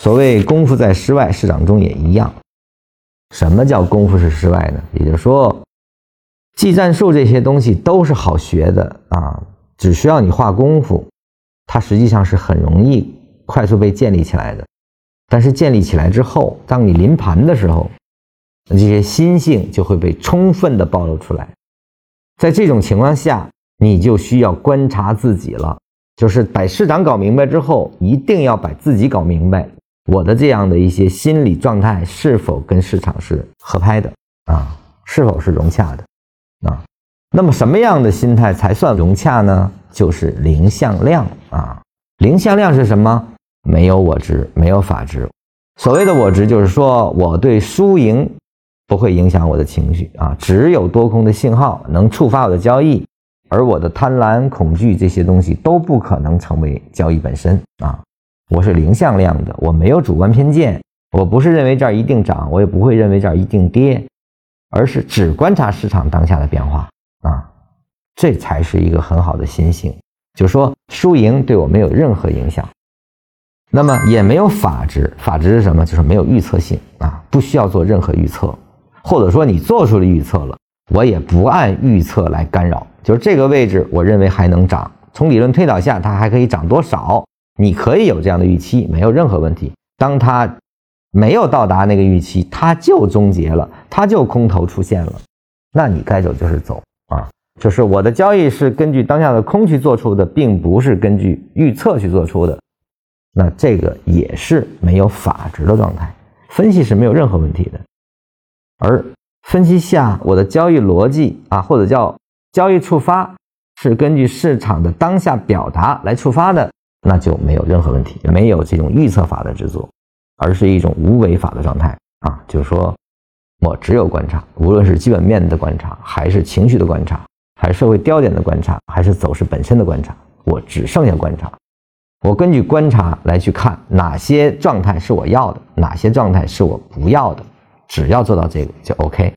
所谓功夫在室外，市场中也一样。什么叫功夫是室外呢？也就是说，技战术这些东西都是好学的啊，只需要你花功夫，它实际上是很容易快速被建立起来的。但是建立起来之后，当你临盘的时候，这些心性就会被充分的暴露出来。在这种情况下，你就需要观察自己了，就是把市场搞明白之后，一定要把自己搞明白。我的这样的一些心理状态是否跟市场是合拍的啊？是否是融洽的啊？那么什么样的心态才算融洽呢？就是零向量啊！零向量是什么？没有我执，没有法执。所谓的我执，就是说我对输赢不会影响我的情绪啊。只有多空的信号能触发我的交易，而我的贪婪、恐惧这些东西都不可能成为交易本身啊。我是零向量的，我没有主观偏见，我不是认为这儿一定涨，我也不会认为这儿一定跌，而是只观察市场当下的变化啊。这才是一个很好的心性，就说输赢对我没有任何影响。那么也没有法值，法值是什么？就是没有预测性啊，不需要做任何预测，或者说你做出了预测了，我也不按预测来干扰。就是这个位置，我认为还能涨，从理论推导下，它还可以涨多少？你可以有这样的预期，没有任何问题。当它没有到达那个预期，它就终结了，它就空头出现了，那你该走就是走啊。就是我的交易是根据当下的空去做出的，并不是根据预测去做出的。那这个也是没有法值的状态，分析是没有任何问题的，而分析下我的交易逻辑啊，或者叫交易触发，是根据市场的当下表达来触发的，那就没有任何问题，没有这种预测法的制作，而是一种无为法的状态啊，就是说我只有观察，无论是基本面的观察，还是情绪的观察，还是社会焦点的观察，还是走势本身的观察，我只剩下观察。我根据观察来去看哪些状态是我要的，哪些状态是我不要的，只要做到这个就 OK。